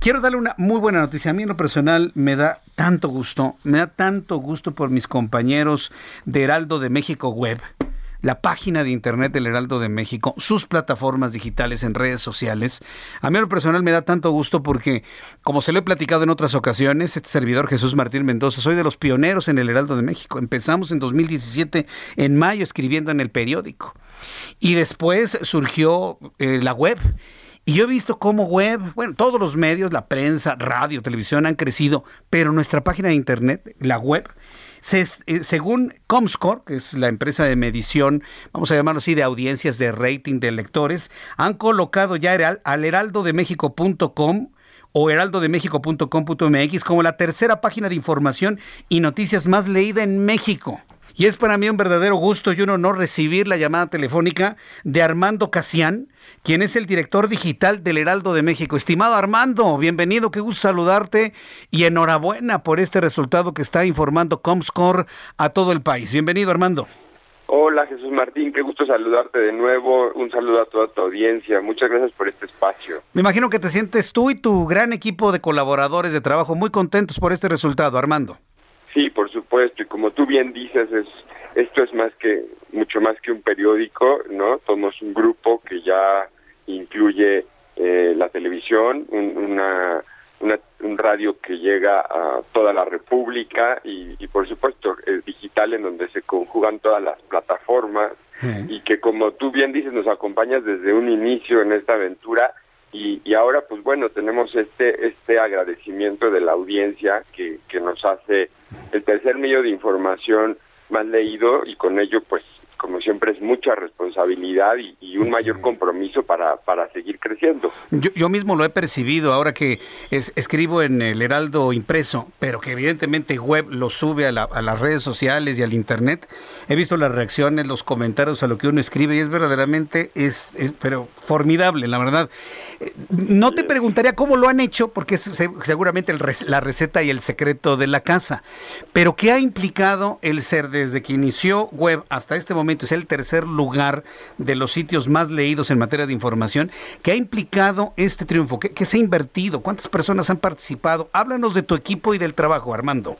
Quiero darle una muy buena noticia. A mí en lo personal me da tanto gusto, me da tanto gusto por mis compañeros de Heraldo de México Web la página de internet del Heraldo de México, sus plataformas digitales en redes sociales. A mí en lo personal me da tanto gusto porque, como se lo he platicado en otras ocasiones, este servidor Jesús Martín Mendoza, soy de los pioneros en el Heraldo de México. Empezamos en 2017, en mayo, escribiendo en el periódico. Y después surgió eh, la web. Y yo he visto cómo web, bueno, todos los medios, la prensa, radio, televisión han crecido, pero nuestra página de internet, la web, eh, según Comscore, que es la empresa de medición, vamos a llamarlo así, de audiencias de rating de lectores, han colocado ya al heraldodemexico.com o heraldodemexico.com.mx como la tercera página de información y noticias más leída en México. Y es para mí un verdadero gusto y un honor recibir la llamada telefónica de Armando Casián, quien es el director digital del Heraldo de México. Estimado Armando, bienvenido, qué gusto saludarte y enhorabuena por este resultado que está informando Comscore a todo el país. Bienvenido, Armando. Hola Jesús Martín, qué gusto saludarte de nuevo. Un saludo a toda tu audiencia. Muchas gracias por este espacio. Me imagino que te sientes tú y tu gran equipo de colaboradores de trabajo muy contentos por este resultado, Armando. Sí, por supuesto, y como tú bien dices, es esto es más que mucho más que un periódico, ¿no? Somos un grupo que ya incluye eh, la televisión, un, una, un radio que llega a toda la República y, y por supuesto el digital en donde se conjugan todas las plataformas y que como tú bien dices nos acompañas desde un inicio en esta aventura y, y, ahora pues bueno tenemos este este agradecimiento de la audiencia que, que nos hace el tercer medio de información más leído y con ello pues como siempre es mucha responsabilidad y, un mayor compromiso para, para seguir creciendo. Yo, yo mismo lo he percibido ahora que es, escribo en el Heraldo impreso, pero que evidentemente web lo sube a, a, las redes sociales y al internet. He visto las reacciones, los comentarios a lo que uno escribe y es verdaderamente es, es pero formidable, la verdad. No te preguntaría cómo lo han hecho, porque es seguramente el, la receta y el secreto de la casa, pero ¿qué ha implicado el ser desde que inició web hasta este momento? Es el tercer lugar de los sitios más leídos en materia de información. ¿Qué ha implicado este triunfo? ¿Qué, se ha invertido? ¿Cuántas personas han participado? Háblanos de tu equipo y del trabajo, Armando.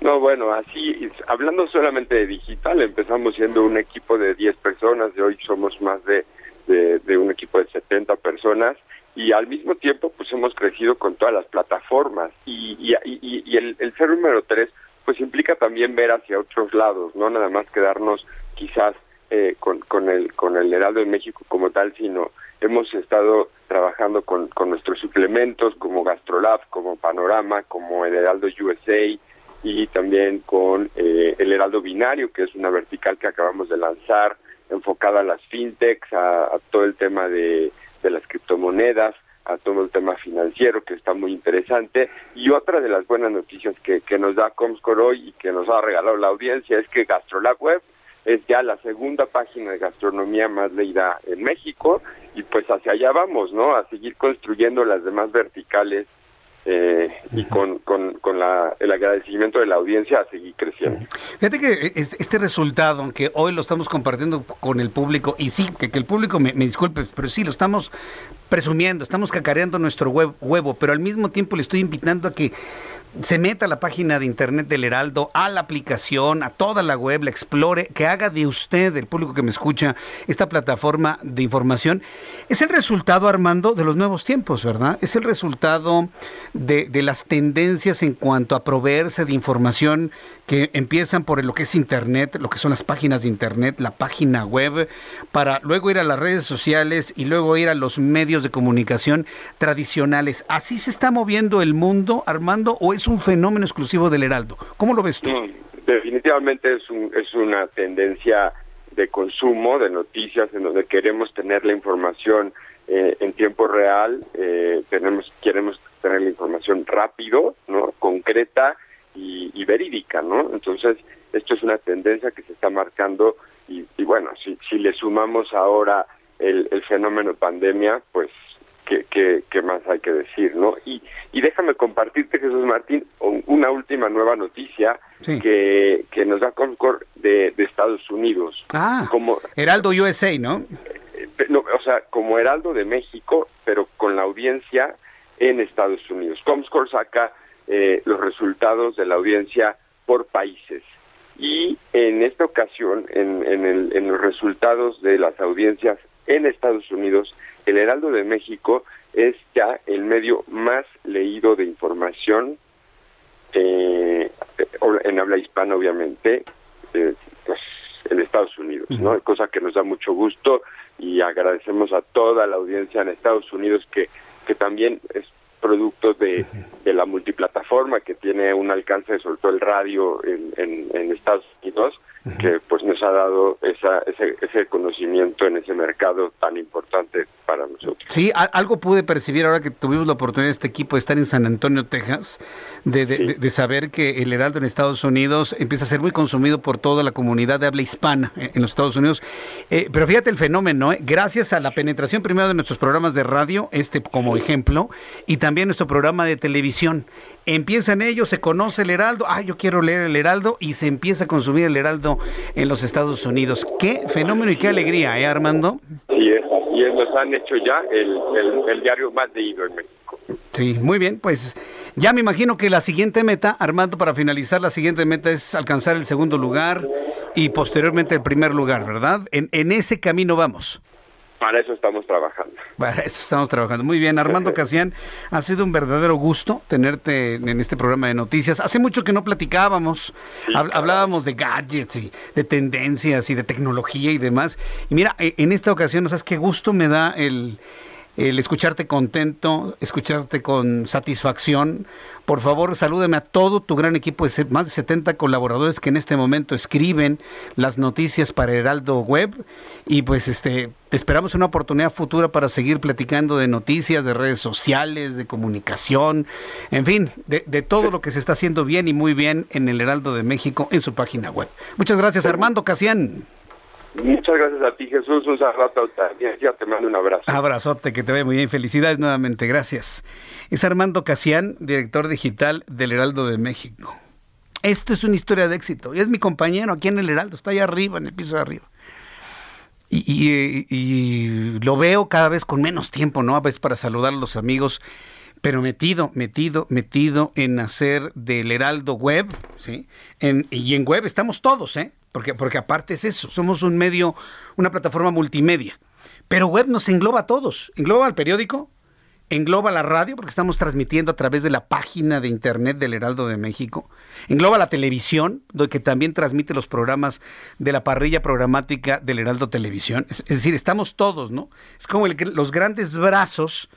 No, bueno, así, hablando solamente de digital, empezamos siendo un equipo de 10 personas, de hoy somos más de, de, un equipo de 70 personas y al mismo tiempo pues hemos crecido con todas las plataformas y, y, y, el, el, ser número 3 pues implica también ver hacia otros lados, no nada más quedarnos quizás eh, con, con, el, con el Heraldo de México como tal, sino hemos estado trabajando con, con nuestros suplementos como Gastrolab, como Panorama, como el Heraldo USA y también con eh, el Heraldo Binario, que es una vertical que acabamos de lanzar, enfocada a las fintechs, a, todo el tema de, de las criptomonedas, a todo el tema financiero que está muy interesante. Y otra de las buenas noticias que, que nos da Comscore hoy y que nos ha regalado la audiencia es que Gastrolab Web es ya la segunda página de gastronomía más leída en México y pues hacia allá vamos, ¿no? A seguir construyendo las demás verticales eh, y con, con, con la, el agradecimiento de la audiencia a seguir creciendo. Fíjate que este resultado, aunque hoy lo estamos compartiendo con el público, y sí, que, que el público me, me, disculpe, pero sí, lo estamos presumiendo, estamos cacareando nuestro huevo, pero al mismo tiempo le estoy invitando a que se meta a la página de internet del Heraldo, a la aplicación, a toda la web, la explore, que haga de usted, el público que me escucha, esta plataforma de información. Es el resultado, Armando, de los nuevos tiempos, ¿verdad? Es el resultado de, de las tendencias en cuanto a proveerse de información que empiezan por lo que es internet, lo que son las páginas de internet, la página web, para luego ir a las redes sociales y luego ir a los medios de comunicación tradicionales. ¿Así se está moviendo el mundo, Armando, o es un fenómeno exclusivo del Heraldo. ¿Cómo lo ves tú? definitivamente es, un, es una tendencia de consumo de noticias en donde queremos tener la información eh, en tiempo real, eh, tenemos queremos tener la información rápido, no, concreta y, verídica, ¿no? Entonces esto es una tendencia que se está marcando y, bueno, si, si le sumamos ahora el, el fenómeno pandemia, pues ¿qué, qué, más hay que decir, ¿no? Y, y déjame compartirte, Jesús Martín, una última nueva noticia que, que nos da Concord de, de Estados Unidos. Ah, como Heraldo USA, ¿no? ¿no? O sea, como Heraldo de México, pero con la audiencia en Estados Unidos. Comscore saca eh, los resultados de la audiencia por países. Y en esta ocasión, en, en, el, en los resultados de las audiencias en Estados Unidos, el Heraldo de México es ya el medio más leído de información eh, en habla hispana, obviamente, eh, pues, en Estados Unidos, ¿no? Cosa que nos da mucho gusto y agradecemos a toda la audiencia en Estados Unidos que, que también es producto de, de la multiplataforma que tiene un alcance, sobre todo el radio en, en, en Estados Unidos, que pues nos ha dado esa, ese, ese conocimiento en ese mercado tan importante para nosotros. Sí, algo pude percibir ahora que tuvimos la oportunidad de este equipo de estar en San Antonio, Texas, de, de, saber que el Heraldo en Estados Unidos empieza a ser muy consumido por toda la comunidad de habla hispana en los Estados Unidos. Eh, pero fíjate el fenómeno, ¿eh? gracias a la penetración primero de nuestros programas de radio, este como ejemplo, y también nuestro programa de televisión empiezan ellos, se conoce el Heraldo, ah, yo quiero leer el Heraldo y se empieza a consumir el Heraldo en los Estados Unidos. Qué fenómeno y qué alegría, ¿eh, Armando? Sí, es, y es, nos han hecho ya el, el, diario más leído en México. Sí, muy bien, pues ya me imagino que la siguiente meta, Armando, para finalizar, la siguiente meta es alcanzar el segundo lugar y posteriormente el primer lugar, ¿verdad? En, en ese camino vamos. Para eso estamos trabajando. Para eso estamos trabajando. Muy bien, Armando Casián, ha sido un verdadero gusto tenerte en este programa de noticias. Hace mucho que no platicábamos, hablábamos de gadgets y de tendencias y de tecnología y demás. Y mira, e, en esta ocasión, ¿sabes qué gusto me da el, el escucharte contento, escucharte con satisfacción. Por favor, salúdeme a todo tu gran equipo de más de 70 colaboradores que en este momento escriben las noticias para Heraldo Web. Y pues este, te esperamos una oportunidad futura para seguir platicando de noticias, de redes sociales, de comunicación, en fin, de, de todo lo que se está haciendo bien y muy bien en el Heraldo de México en su página web. Muchas gracias, Armando Casián. Muchas gracias a ti, Jesús. Un saludo Ya te mando un abrazo. Abrazote, que te ve muy bien. Felicidades nuevamente. Gracias. Es Armando Casián, director digital del Heraldo de México. Esto es una historia de éxito. Y es mi compañero aquí en el Heraldo. Está allá arriba, en el piso de arriba. Y, y, lo veo cada vez con menos tiempo, ¿no? A veces para saludar a los amigos, pero metido, metido, metido en hacer del Heraldo Web, ¿sí? En, y en web estamos todos, ¿eh? Porque, porque aparte es eso, somos un medio, una plataforma multimedia. Pero web nos engloba a todos, engloba al periódico, engloba la radio, porque estamos transmitiendo a través de la página de internet del Heraldo de México, engloba la televisión, que también transmite los programas de la parrilla programática del Heraldo Televisión. Es, decir, estamos todos, ¿no? Es como los grandes brazos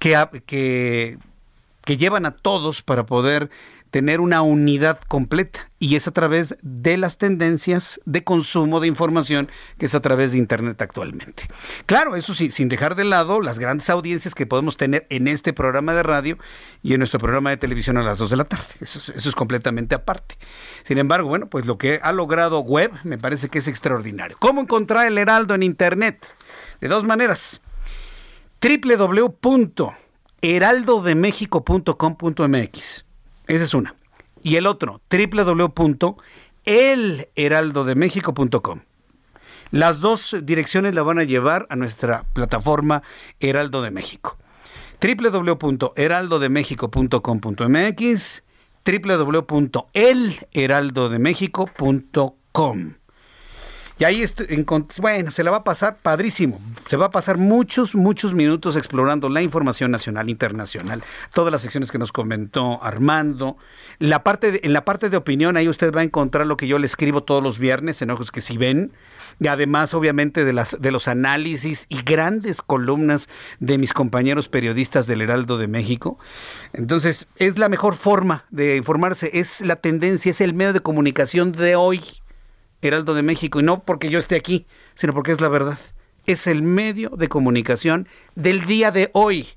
que, que llevan a todos para poder tener una unidad completa y es a través de las tendencias de consumo de información que es a través de Internet actualmente. Claro, eso sí, sin dejar de lado las grandes audiencias que podemos tener en este programa de radio y en nuestro programa de televisión a las 2 de la tarde. Eso, es completamente aparte. Sin embargo, bueno, pues lo que ha logrado Web me parece que es extraordinario. ¿Cómo encontrar el Heraldo en Internet? De dos maneras. www.heraldodemexico.com.mx esa es una. Y el otro, www.elheraldodemexico.com. Las dos direcciones la van a llevar a nuestra plataforma Heraldo de México. www.heraldodemexico.com.mx www.elheraldodemexico.com y ahí, bueno, se la va a pasar padrísimo. Se va a pasar muchos, muchos minutos explorando la información nacional, internacional, todas las secciones que nos comentó Armando. La parte en la parte de opinión, ahí usted va a encontrar lo que yo le escribo todos los viernes en Ojos que si ven. Y además, obviamente, de, las, de los análisis y grandes columnas de mis compañeros periodistas del Heraldo de México. Entonces, es la mejor forma de informarse, es la tendencia, es el medio de comunicación de hoy Heraldo de México, y no porque yo esté aquí, sino porque es la verdad. Es el medio de comunicación del día de hoy.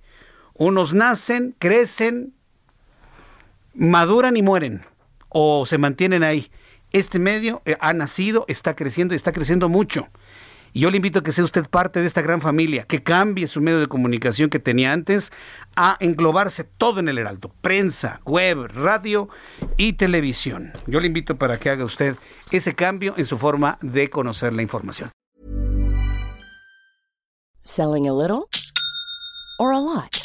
Unos nacen, crecen, maduran y mueren, o se mantienen ahí. Este medio eh, ha nacido, está creciendo y está creciendo mucho. Y yo le invito a que sea usted parte de esta gran familia, que cambie su medio de comunicación que tenía antes a englobarse todo en el Heraldo, prensa, web, radio y televisión. Yo le invito para que haga usted ese cambio en su forma de conocer la información. Selling a little or a lot.